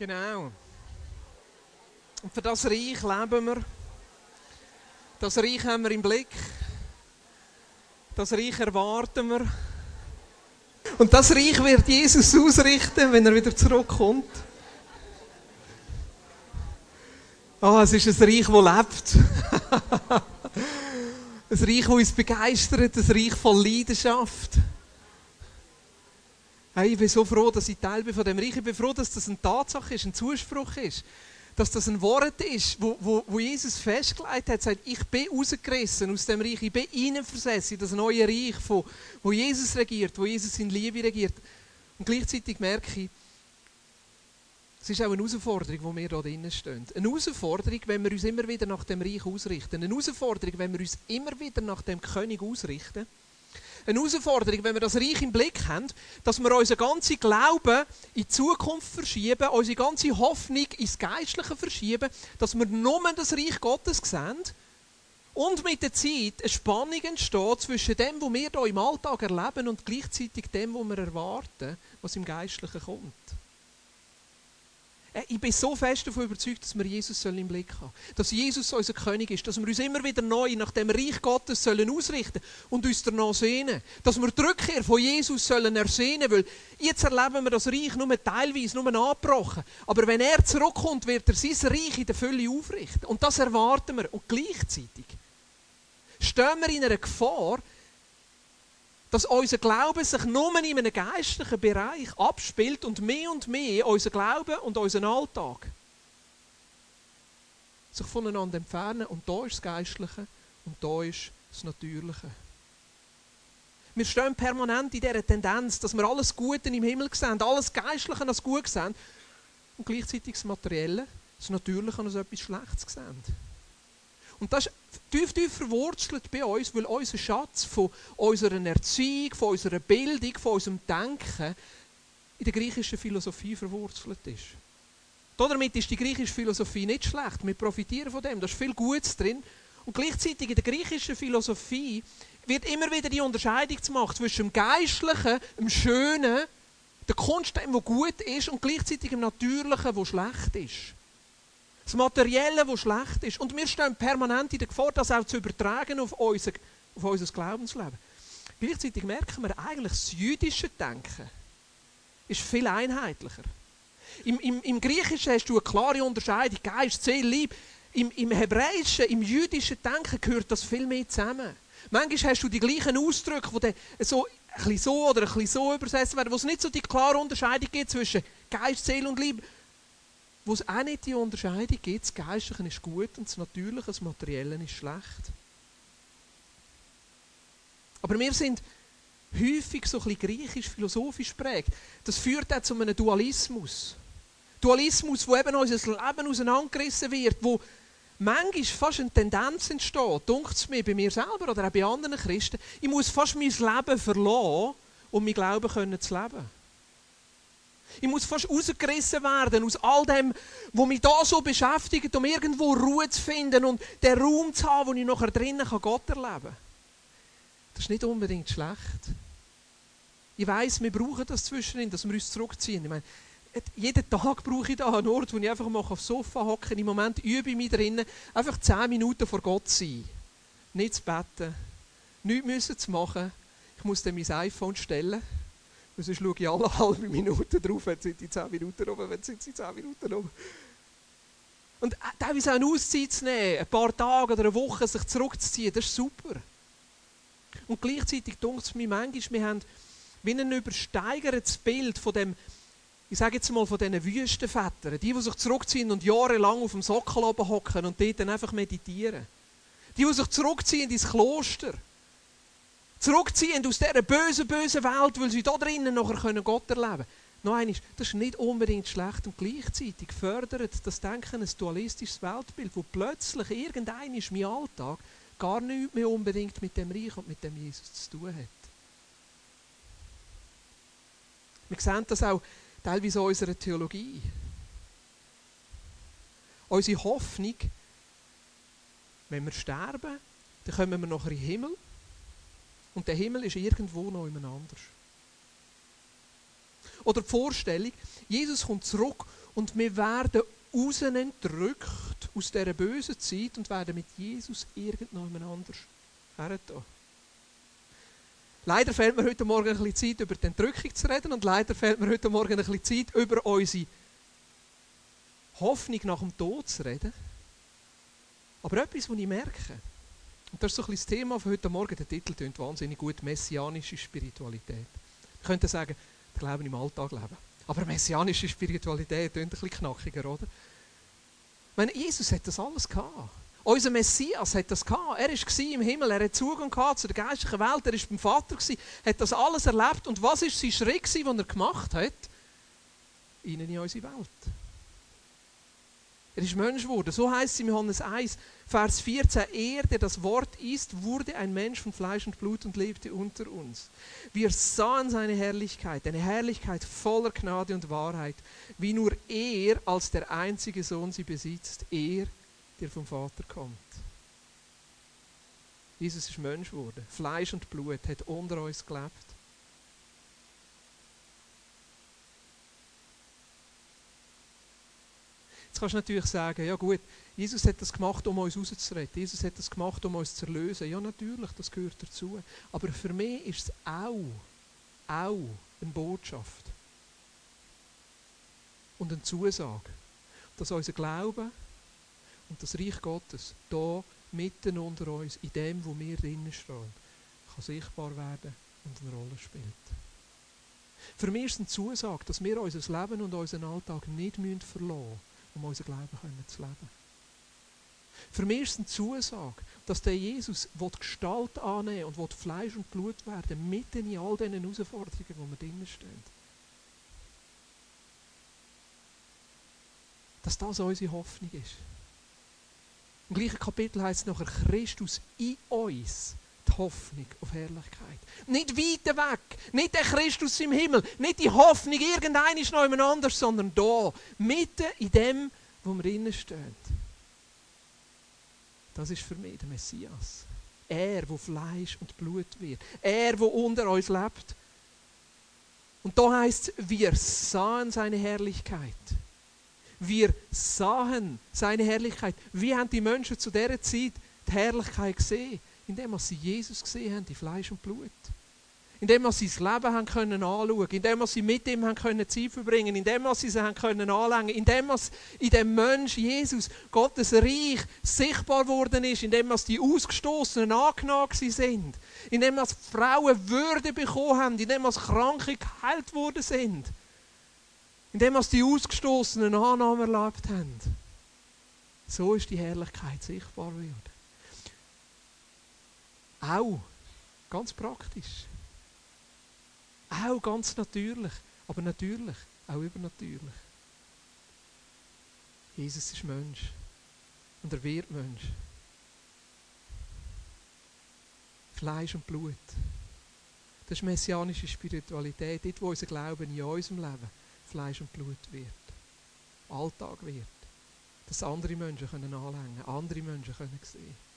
Genau. Und für das Reich leben wir. Das Reich haben wir im Blick. Das Reich erwarten wir. Und das Reich wird Jesus ausrichten, wenn er wieder zurückkommt. Ah, es ist ein Reich, das lebt. ein Reich, das uns begeistert, ein Reich voll Leidenschaft. Hey, ich bin so froh, dass ich Teil bin von dem Reich. Ich bin froh, dass das eine Tatsache ist, ein Zuspruch ist. Dass das ein Wort ist, wo, wo, wo Jesus festgelegt hat, sagt, ich bin rausgerissen aus dem Reich, ich bin hineinversetzt in das neue Reich, wo, wo Jesus regiert, wo Jesus in Liebe regiert. Und gleichzeitig merke ich, es ist auch eine Herausforderung, wo wir da drinnen stehen. Eine Herausforderung, wenn wir uns immer wieder nach dem Reich ausrichten. Eine Herausforderung, wenn wir uns immer wieder nach dem König ausrichten. Eine Herausforderung, wenn wir das Reich im Blick haben, dass wir unseren ganzen Glauben in die Zukunft verschieben, unsere ganze Hoffnung ins Geistliche verschieben, dass wir nur das Reich Gottes sehen und mit der Zeit eine Spannung entsteht zwischen dem, was wir hier im Alltag erleben und gleichzeitig dem, was wir erwarten, was im Geistlichen kommt. Äh, ich bin so fest davon überzeugt, dass wir Jesus im Blick haben sollen. Dass Jesus unser König ist. Dass wir uns immer wieder neu nach dem Reich Gottes sollen ausrichten und uns danach sehnen. Dass wir die Rückkehr von Jesus sollen ersehnen Weil jetzt erleben wir das Reich nur teilweise, nur angebrochen. Aber wenn er zurückkommt, wird er sein Reich in der Fülle aufrichten. Und das erwarten wir. Und gleichzeitig stehen wir in einer Gefahr, dass unser Glaube sich nur in einem geistlichen Bereich abspielt und mehr und mehr unser Glaube und unser Alltag sich voneinander entfernen. Und da ist das Geistliche und da ist das Natürliche. Wir stehen permanent in dieser Tendenz, dass wir alles Gute im Himmel sehen, alles Geistliche als gut sehen und gleichzeitig das Materielle, das Natürliche als etwas Schlechtes sehen. Und das ist tief, tief verwurzelt bei uns, weil unser Schatz von unserer Erziehung, von unserer Bildung, von unserem Denken in der griechischen Philosophie verwurzelt ist. Damit ist die griechische Philosophie nicht schlecht. Wir profitieren von dem. Da ist viel Gutes drin. Und gleichzeitig in der griechischen Philosophie wird immer wieder die Unterscheidung gemacht zwischen dem Geistlichen, dem Schönen, der Kunst, dem, was gut ist, und gleichzeitig dem Natürlichen, was schlecht ist das Materielle, das schlecht ist. Und wir stehen permanent in der Gefahr, das auch zu übertragen auf unser, auf unser Glaubensleben. Gleichzeitig merken wir eigentlich, das jüdische Denken ist viel einheitlicher. Im, im, Im Griechischen hast du eine klare Unterscheidung, Geist, Seele, Liebe. Im, Im Hebräischen, im jüdischen Denken gehört das viel mehr zusammen. Manchmal hast du die gleichen Ausdrücke, die so ein so oder ein so übersetzt werden, wo es nicht so die klare Unterscheidung gibt zwischen Geist, Seele und Liebe, wo es auch nicht die Unterscheidung gibt, das Geistliche ist gut und das Natürliche, das Materielle ist schlecht. Aber wir sind häufig so ein bisschen griechisch-philosophisch prägt. Das führt auch zu einem Dualismus. Dualismus, wo eben unser Leben auseinandergerissen wird, wo manchmal fast eine Tendenz entsteht, dunkt es mir bei mir selber oder auch bei anderen Christen, ich muss fast mein Leben verlassen, um mein Glauben zu leben. Ich muss fast rausgerissen werden aus all dem, was mich da so beschäftigt, um irgendwo Ruhe zu finden und den Raum zu haben, wo ich nachher drinnen Gott erleben kann. Das ist nicht unbedingt schlecht. Ich weiß, wir brauchen das zwischendrin, dass wir uns zurückziehen. Ich meine, jeden Tag brauche ich da einen Ort, wo ich einfach mal aufs Sofa hocke. Im Moment übe ich mich drinnen, einfach zehn Minuten vor Gott sein. Nicht zu beten, nichts müssen zu machen. Ich muss dann mein iPhone stellen sonst schaue ich alle halbe Minute drauf, wenn sind die 10 Minuten rum, wenn sind die 10 Minuten rum. Und äh, teilweise auch eine Auszeit zu nehmen, ein paar Tage oder eine Woche sich zurückzuziehen, das ist super. Und gleichzeitig denkt es mir manchmal, wir haben wie ein übersteigertes Bild von dem, ich sage jetzt mal von diesen Wüstenvätern, die, die sich zurückziehen und jahrelang auf dem Sockel oben hocken und dort dann einfach meditieren. Die, die sich zurückziehen ins Kloster zurückziehen aus dieser bösen, bösen Welt, weil sie da drinnen nachher Gott erleben können. Noch einmal, das ist nicht unbedingt schlecht und gleichzeitig fördert das Denken ein dualistisches Weltbild, wo plötzlich irgendein ist mein Alltag gar nichts mehr unbedingt mit dem Reich und mit dem Jesus zu tun hat. Wir sehen das auch teilweise in unserer Theologie. Unsere Hoffnung, wenn wir sterben, dann kommen wir nachher in den Himmel und der Himmel ist irgendwo noch jemand anders. Oder die Vorstellung, Jesus kommt zurück und wir werden entrückt aus dieser bösen Zeit und werden mit Jesus irgendjemand anders hertun. Leider fehlt mir heute Morgen ein bisschen Zeit, über die Entrückung zu reden und leider fehlt mir heute Morgen ein bisschen Zeit, über unsere Hoffnung nach dem Tod zu reden. Aber etwas, was ich merke, und das ist so ein bisschen das Thema von heute Morgen, der Titel klingt wahnsinnig gut, messianische Spiritualität. Ich könnte sagen, Glauben im Alltag leben. Aber messianische Spiritualität klingt ein bisschen knackiger, oder? Meine, Jesus hat das alles gehabt. Unser Messias hat das gehabt. Er war im Himmel, er hat Zugang zu der geistlichen Welt, er war beim Vater, hat das alles erlebt. Und was war sein Schritt, den er gemacht hat? Ihnen in unsere Welt. Er ist Mensch geworden. So heißt es in Johannes 1, Vers 14. Er, der das Wort ist, wurde ein Mensch von Fleisch und Blut und lebte unter uns. Wir sahen seine Herrlichkeit, eine Herrlichkeit voller Gnade und Wahrheit, wie nur er als der einzige Sohn sie besitzt. Er, der vom Vater kommt. Jesus ist Mensch geworden. Fleisch und Blut hat unter uns gelebt. Jetzt kannst du natürlich sagen, ja gut, Jesus hat das gemacht, um uns rauszureden. Jesus hat das gemacht, um uns zu erlösen. Ja, natürlich, das gehört dazu. Aber für mich ist es auch, auch eine Botschaft. Und eine Zusage, dass unser Glaube und das Reich Gottes hier mitten unter uns, in dem, wo wir drinnen stehen, kann sichtbar werden und eine Rolle spielt. Für mich ist es eine Zusage, dass wir unser Leben und unseren Alltag nicht verlassen müssen, um unser Glauben zu leben. Für mich ist es eine Zusage, dass der Jesus will Gestalt annehmen und will Fleisch und Blut werden, mitten in all diesen Herausforderungen, wo wir drinnen stehen. Dass das unsere Hoffnung ist. Im gleichen Kapitel heißt es nachher, Christus in uns, die Hoffnung auf Herrlichkeit. Nicht weit weg, nicht der Christus im Himmel, nicht die Hoffnung, irgendein ist noch jemand anders, sondern da, mitten in dem, wo wir innen stehen. Das ist für mich der Messias. Er, wo Fleisch und Blut wird. Er, wo unter uns lebt. Und da heißt es, wir sahen seine Herrlichkeit. Wir sahen seine Herrlichkeit. Wie haben die Menschen zu dieser Zeit die Herrlichkeit gesehen? Indem sie Jesus gesehen haben, die Fleisch und Blut. Indem sie das Leben haben können anschauen, indem sie mit ihm haben können Zeit verbringen, indem sie sie haben können anlängen, indem in dem Mensch Jesus Gottes Reich sichtbar worden ist, indem die Ausgestoßenen angenommen sind, indem Frauen Würde bekommen haben, indem Kranke geheilt worden sind, indem die Ausgestoßenen Annahme erlebt haben. So ist die Herrlichkeit sichtbar geworden. Auch ganz praktisch. Auch ganz natürlich, aber natürlich auch übernatürlich. Jesus ist Mensch und er wird Mensch. Fleisch und Blut. Das ist messianische Spiritualität, dort wo unser Glauben in unserem Leben Fleisch und Blut wird. Alltag wird. Dass andere Menschen können andere Menschen können sehen.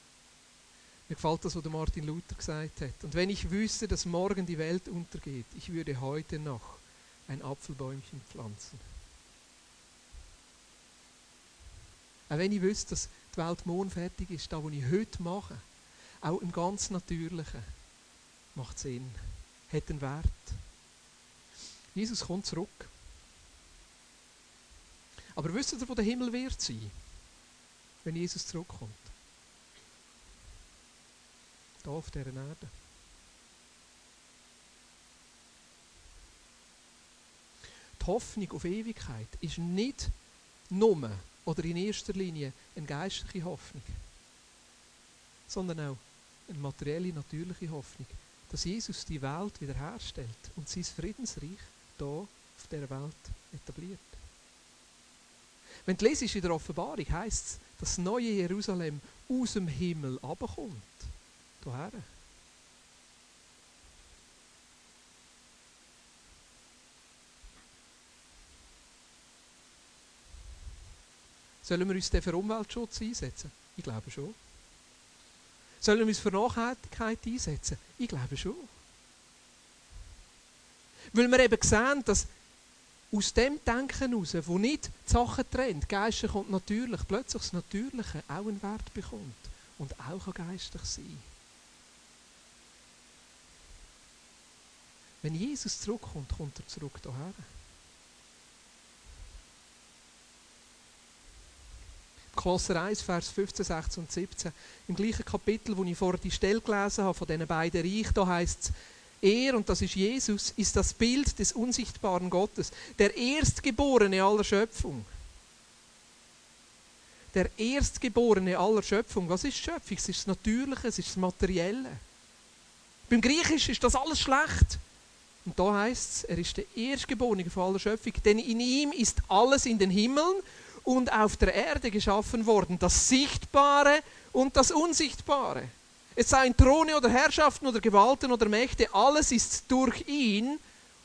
Mir gefällt das, was Martin Luther gesagt hat. Und wenn ich wüsste, dass morgen die Welt untergeht, ich würde heute noch ein Apfelbäumchen pflanzen. Auch wenn ich wüsste, dass die Welt morgen fertig ist, da, was ich heute mache, auch im ganz Natürlichen, macht Sinn, hat einen Wert. Jesus kommt zurück. Aber wisst ihr, wo der Himmel wird sein, wenn Jesus zurückkommt? Hier auf dieser Erde. Die Hoffnung auf Ewigkeit ist nicht nur oder in erster Linie eine geistliche Hoffnung, sondern auch eine materielle, natürliche Hoffnung, dass Jesus die Welt wiederherstellt und sein Friedensreich hier auf dieser Welt etabliert. Wenn du lesest in der Offenbarung, heißt es, dass das neue Jerusalem aus dem Himmel abkommt hierher. Sollen wir uns denn für Umweltschutz einsetzen? Ich glaube schon. Sollen wir uns für Nachhaltigkeit einsetzen? Ich glaube schon. Weil wir eben sehen, dass aus dem Denken heraus, wo nicht die Sachen trennt, geistlich und natürlich, plötzlich das Natürliche auch einen Wert bekommt und auch geistlich sein Wenn Jesus zurückkommt, kommt er zurück hierher. Kolosser 1, Vers 15, 16 und 17. Im gleichen Kapitel, wo ich vorher die Stelle gelesen habe, von diesen beiden Reichen, da heißt es, er, und das ist Jesus, ist das Bild des unsichtbaren Gottes, der Erstgeborene aller Schöpfung. Der Erstgeborene aller Schöpfung. Was ist Schöpfung? Es ist das Natürliche, es ist das Materielle. Beim Griechisch ist das alles schlecht. Und da heißt es, er ist der Erstgeborene von aller Schöpfung, denn in ihm ist alles in den Himmeln und auf der Erde geschaffen worden, das Sichtbare und das Unsichtbare. Es seien Throne oder Herrschaften oder Gewalten oder Mächte, alles ist durch ihn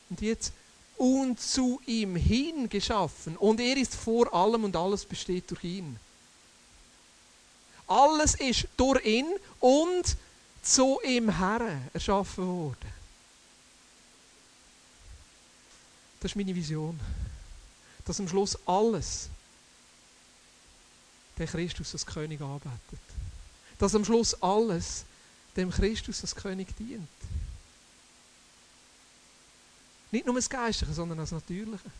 und jetzt und zu ihm hin geschaffen. Und er ist vor allem und alles besteht durch ihn. Alles ist durch ihn und zu ihm her erschaffen worden. Das ist meine Vision. Dass am Schluss alles den Christus als König arbeitet. Dass am Schluss alles dem Christus als König dient. Nicht nur das Geistliche, sondern das Natürliche.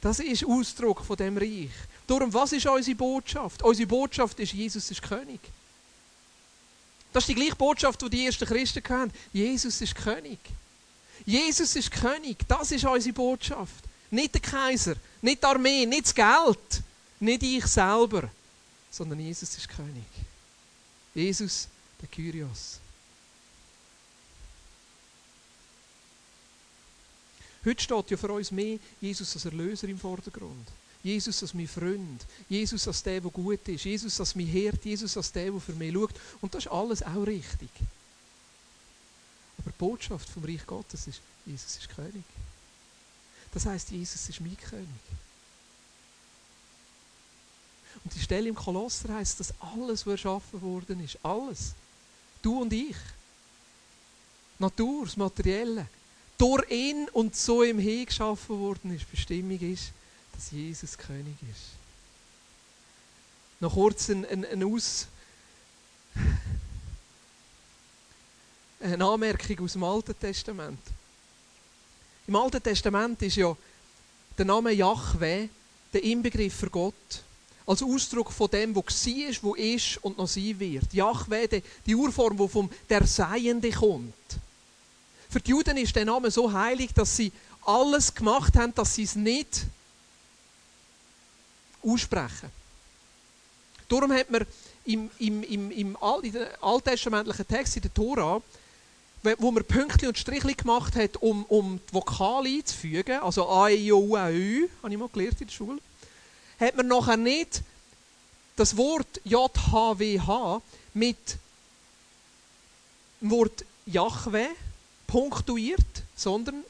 Das ist Ausdruck von dem Reich. Darum, was ist unsere Botschaft? Unsere Botschaft ist, Jesus ist König. Das ist die gleiche Botschaft, die die ersten Christen hatten. Jesus ist König. Jesus ist König. Das ist unsere Botschaft. Nicht der Kaiser, nicht die Armee, nicht das Geld, nicht ich selber, sondern Jesus ist König. Jesus, der Kyrios. Heute steht ja für uns mehr Jesus als Erlöser im Vordergrund. Jesus als mein Freund, Jesus als der, der gut ist, Jesus als mein Herd, Jesus als der, der für mich schaut. Und das ist alles auch richtig. Aber die Botschaft vom Reich Gottes ist, Jesus ist König. Das heißt, Jesus ist mein König. Und die Stelle im Kolosser heißt, dass alles, was erschaffen worden ist, alles, du und ich, Natur, das Materielle, durch ihn und so im Hin geschaffen worden ist, Bestimmung ist, dass Jesus König ist. Noch kurz ein, ein, ein Aus, eine Anmerkung aus dem Alten Testament. Im Alten Testament ist ja der Name Yahweh der Inbegriff für Gott. Als Ausdruck von dem, wo war, wo ist und noch sein wird. Yahweh, die, Urform, die vom der Seiende kommt. Für die Juden ist der Name so heilig, dass sie alles gemacht haben, dass sie es nicht aussprechen. Darum hat man im, im, im, im alttestamentlichen Text in der Tora wo man Pünktchen und Strichli gemacht hat, um, um die Vokale einzufügen, also A, I, O, U, A, Ü, habe ich mal gelernt in der Schule, hat man nachher nicht das Wort J, H, W, H mit dem Wort Jahwe punktuiert, sondern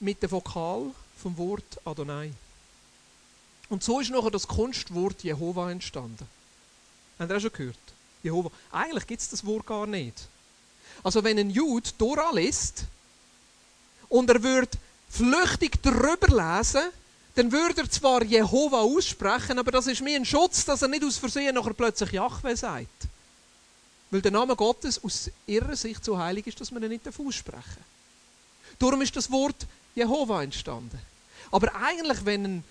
mit dem Vokal vom Wort Adonai. Und so ist nachher das Kunstwort Jehova entstanden. Habt ihr auch schon gehört? Jehova. Eigentlich gibt es das Wort gar nicht. Also wenn ein Jude Tora liest und er würde flüchtig darüber lesen, dann würde er zwar Jehova aussprechen, aber das ist mir ein Schutz, dass er nicht aus Versehen nachher plötzlich Jahwe sagt. Weil der Name Gottes aus ihrer Sicht so heilig ist, dass man ihn nicht aussprechen darf. Darum ist das Wort Jehova entstanden. Aber eigentlich, wenn ein,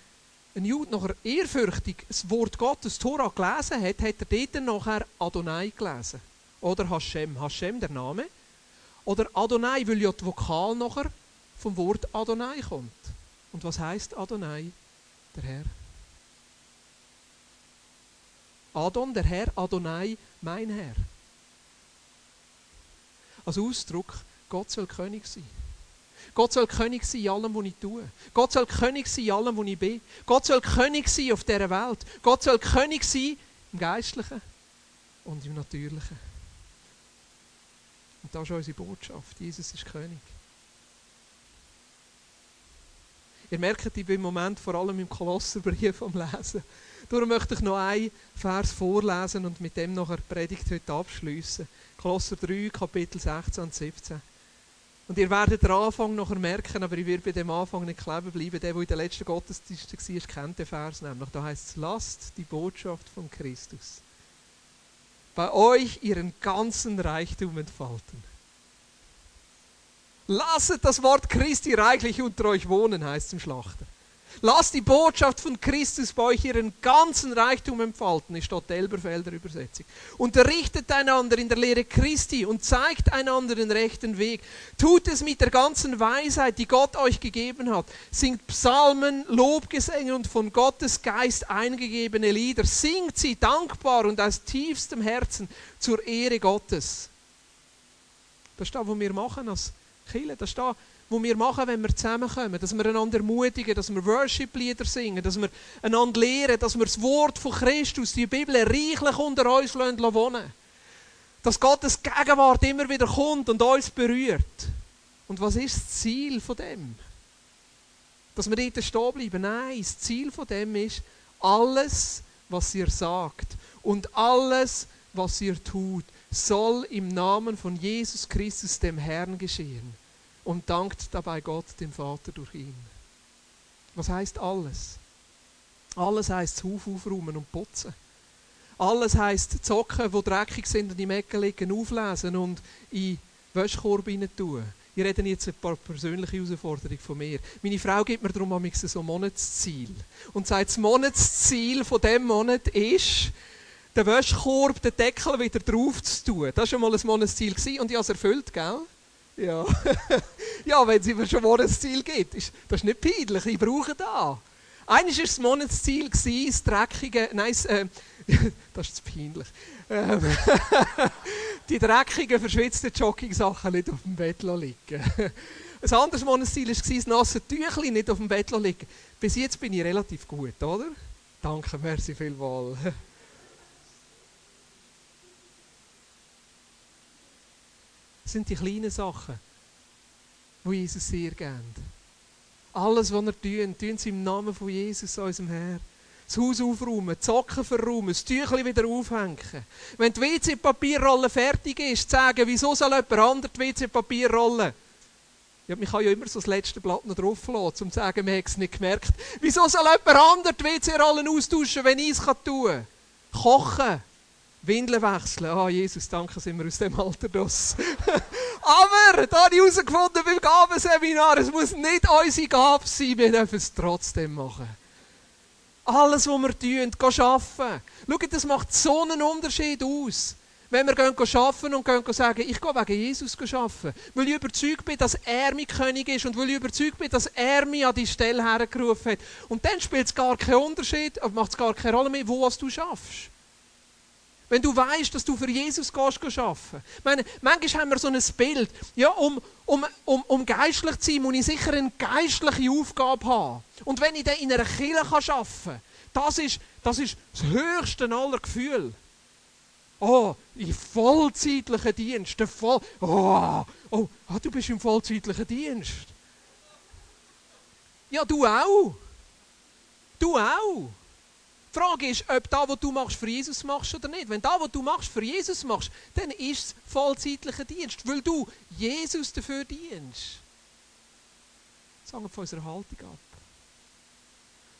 ein Jude nachher ehrfürchtig das Wort Gottes, Tora, gelesen hat, hat er dort nachher Adonai gelesen. Oder Hashem. Hashem, der Name. Oder Adonai, weil ja die Vokal nachher vom Wort Adonai kommt. Und was heißt Adonai? Der Herr. Adon, der Herr, Adonai, mein Herr. Als Ausdruck, Gott soll König sein. Gott soll König sein in allem, was ich tue. Gott soll König sein in allem, was ich bin. Gott soll König sein auf dieser Welt. Gott soll König sein im Geistlichen und im Natürlichen. Und das ist unsere Botschaft. Jesus ist König. Ihr merkt, ich bin im Moment vor allem im Kolosserbrief am Lesen. Darum möchte ich noch einen Vers vorlesen und mit dem noch eine Predigt heute abschließen. Kolosser 3, Kapitel 16 und 17. Und ihr werdet den Anfang noch merken, aber ich werde bei dem Anfang nicht kleben bleiben. Der, der in der letzten Gottesdienst war, kennt den Vers nämlich. Da heißt es, lasst die Botschaft von Christus bei euch ihren ganzen Reichtum entfalten. Lasset das Wort Christi reichlich unter euch wohnen, heißt im Schlachter. Lasst die Botschaft von Christus bei euch ihren ganzen Reichtum entfalten, ist dort Elberfelder Übersetzung. Unterrichtet einander in der Lehre Christi und zeigt einander den rechten Weg. Tut es mit der ganzen Weisheit, die Gott euch gegeben hat. Singt Psalmen, Lobgesänge und von Gottes Geist eingegebene Lieder. Singt sie dankbar und aus tiefstem Herzen zur Ehre Gottes. Das ist das, was wir machen als Kirche. Das ist das, was wir machen, wenn wir zusammenkommen. Dass wir einander ermutigen, dass wir Worship-Lieder singen, dass wir einander lehren, dass wir das Wort von Christus, die Bibel, reichlich unter uns wohnen Dass Gottes Gegenwart immer wieder kommt und uns berührt. Und was ist das Ziel von dem? Dass wir dort stehen bleiben? Nein, das Ziel von dem ist, alles, was ihr sagt und alles, was ihr tut, soll im Namen von Jesus Christus, dem Herrn, geschehen und dankt dabei Gott, dem Vater, durch ihn. Was heißt alles? Alles heißt Haus aufräumen und putzen. Alles heißt Zocken, die dreckig sind und im Ecken liegen, auflesen und in Wäschkorb tun. Ich rede jetzt ein paar persönliche Herausforderungen von mir. Meine Frau gibt mir darum so ein Monatsziel. Und sagt, das Monatsziel von diesem Monat ist, den Wäschkorb, den Deckel wieder drauf zu tun. Das war schon mal ein Monatsziel und ich habe es erfüllt, gell? Ja. ja, wenn es immer schon Monatsziel gibt. Ist, das ist nicht peinlich, ich brauche das. Eines war das Monatsziel, das dreckige, nein, äh, das ist zu peinlich, ähm, die dreckigen, verschwitzten Jogging-Sachen nicht auf dem Bett liegen. Ein anderes Monatsziel war das nasse Tüchlein nicht auf dem Bett liegen. Bis jetzt bin ich relativ gut, oder? Danke, merci vielmals. Sind die kleinen Sachen, die Jesus sehr kennt. Alles, was er tun, tun sie im Namen von Jesus, unserem Herr. Das Haus aufräumen, die Socken verräumen, das Tüchlein wieder aufhängen. Wenn die WC-Papierrolle fertig ist, sagen, wieso soll jemand anderes die WC-Papierrolle? Ja, man kann ja immer so das letzte Blatt noch drauf lassen, um zu sagen, man hat es nicht gemerkt. Wieso soll jemand anderes die WC-Rollen austauschen, wenn ich es tun kann? Kochen. Windeln wechseln. Ah, oh, Jesus, danke, sind wir aus dem Alter draus. Aber, da habe ich herausgefunden beim Gabenseminar, es muss nicht unsere Gabe sein, wir dürfen es trotzdem machen. Alles, was wir tun, gehen arbeiten. Schaut, das macht so einen Unterschied aus. Wenn wir gehen arbeiten und gehen sagen, ich gehe wegen Jesus arbeiten, weil ich überzeugt bin, dass er mein König ist und weil ich überzeugt bin, dass er mich an die Stelle hergerufen hat. Und dann spielt es gar keinen Unterschied, macht es gar keine Rolle mehr, wo du schaffst. Wenn du weißt, dass du für Jesus gehst, arbeiten. Ich meine, manchmal haben wir so ein Bild. Ja, um, um, um, um geistlich zu sein, muss ich sicher eine geistliche Aufgabe haben. Und wenn ich dann in einer Kirche arbeiten kann, das ist, das ist das höchste aller Gefühle. Oh, in vollzeitlichen Dienst. Voll, oh, oh, ah, du bist im vollzeitlichen Dienst. Ja, du auch. Du auch. Die Frage ist, ob das, was du machst, für Jesus machst oder nicht. Wenn das, was du machst, für Jesus machst, dann ist es vollzeitlicher Dienst, weil du Jesus dafür dienst. Das hängt von unserer Haltung ab.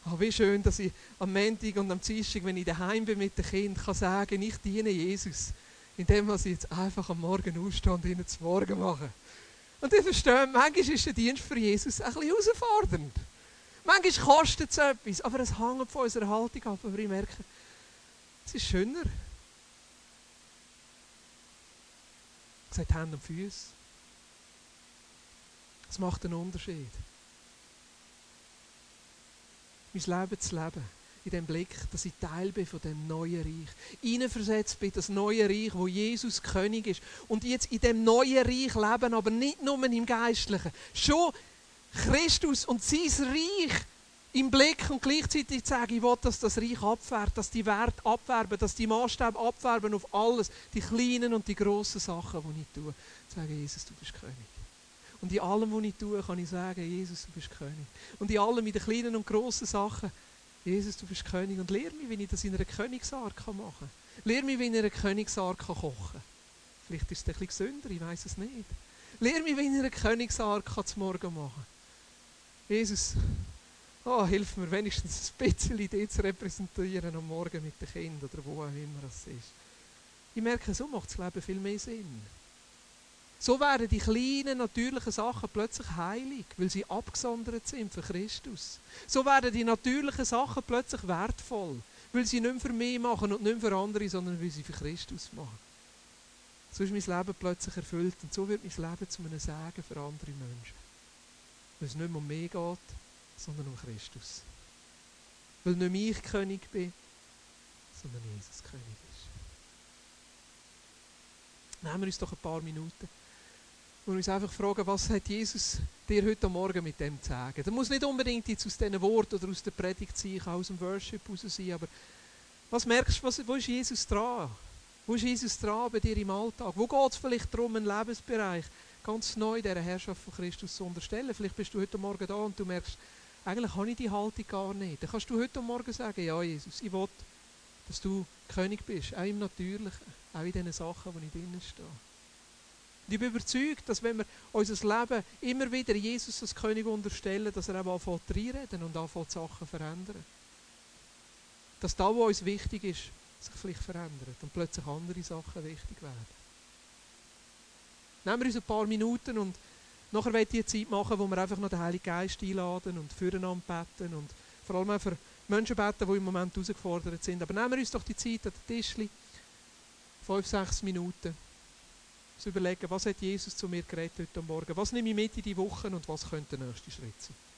Oh, wie schön, dass ich am Montag und am Dienstag, wenn ich daheim bin mit den Kindern, kann sagen, ich diene Jesus, indem ich jetzt einfach am Morgen aufstehe und ihnen zu Morgen mache. Und ich verstehe, manchmal ist der Dienst für Jesus ein bisschen herausfordernd. Manchmal kostet es etwas, aber es hängt von unserer Haltung ab. Aber ich merke, es ist schöner. Es hat Hände und Füße. Es macht einen Unterschied. Mein Leben zu leben, in dem Blick, dass ich Teil bin von dem neuen Reich. Hineinversetzt bin, das neue Reich, wo Jesus König ist. Und jetzt in dem neuen Reich leben, aber nicht nur im Geistlichen. Schon Christus und sein Reich im Blick und gleichzeitig sagen, ich will, dass das Reich abfährt, dass die Werte abwerben, dass die Maßstäbe abwerben auf alles, die kleinen und die grossen Sachen, die ich tue. Sagen, Jesus, du bist König. Und in allem, was ich tue, kann ich sagen, Jesus, du bist König. Und in allem, in den kleinen und grossen Sachen, Jesus, du bist König. Und lehre mich, wie ich das in einer Königsart machen kann. Lehre mich, wie ich in einer Königsart kochen kann. Vielleicht ist es ein bisschen gesünder, ich weiß es nicht. Lehr mich, wie ich eine Königsark zum Morgen machen Jesus, oh, hilf mir wenigstens ein bisschen die zu repräsentieren am Morgen mit den Kindern oder wo auch immer es ist. Ich merke, so macht das Leben viel mehr Sinn. So werden die kleinen natürlichen Sachen plötzlich heilig, weil sie abgesondert sind für Christus. So werden die natürlichen Sachen plötzlich wertvoll, weil sie nicht mehr für mich machen und nicht mehr für andere, sondern weil sie für Christus machen. So ist mein Leben plötzlich erfüllt und so wird mein Leben zu einem Segen für andere Menschen. Weil es nicht mehr um mich geht, sondern um Christus. Weil nicht ich König bin, sondern Jesus König ist. Nehmen wir uns doch ein paar Minuten und uns einfach fragen, was hat Jesus dir heute Morgen mit dem zu sagen? Das muss nicht unbedingt jetzt aus diesen Worten oder aus der Predigt sein, kann aus dem Worship raus sein, aber was merkst du, wo ist Jesus dran? Wo ist Jesus dran bei dir im Alltag? Wo geht es vielleicht darum, einen Lebensbereich ganz neu dieser Herrschaft von Christus zu unterstellen? Vielleicht bist du heute Morgen da und du merkst, eigentlich habe ich die Haltung gar nicht. Dann kannst du heute Morgen sagen, ja Jesus, ich will, dass du König bist, auch im Natürlichen, auch in den Sachen, die ich drinnen stehe. Und ich bin überzeugt, dass wenn wir unser Leben immer wieder Jesus als König unterstellen, dass er auch anfängt reinreden und anfängt Sachen verändern. Dass da, wo uns wichtig ist, sich vielleicht verändert und plötzlich andere Sachen wichtig werden. Nehmen wir uns ein paar Minuten und nachher wollen die Zeit machen, wo wir einfach noch den Heiligen Geist einladen und füreinander beten und vor allem auch für Menschen beten, die im Moment herausgefordert sind. Aber nehmen wir uns doch die Zeit an den Tischli, fünf, sechs Minuten zu überlegen, was hat Jesus zu mir geredet heute Morgen, was nehme ich mit in die Woche und was könnte der nächste Schritt sein.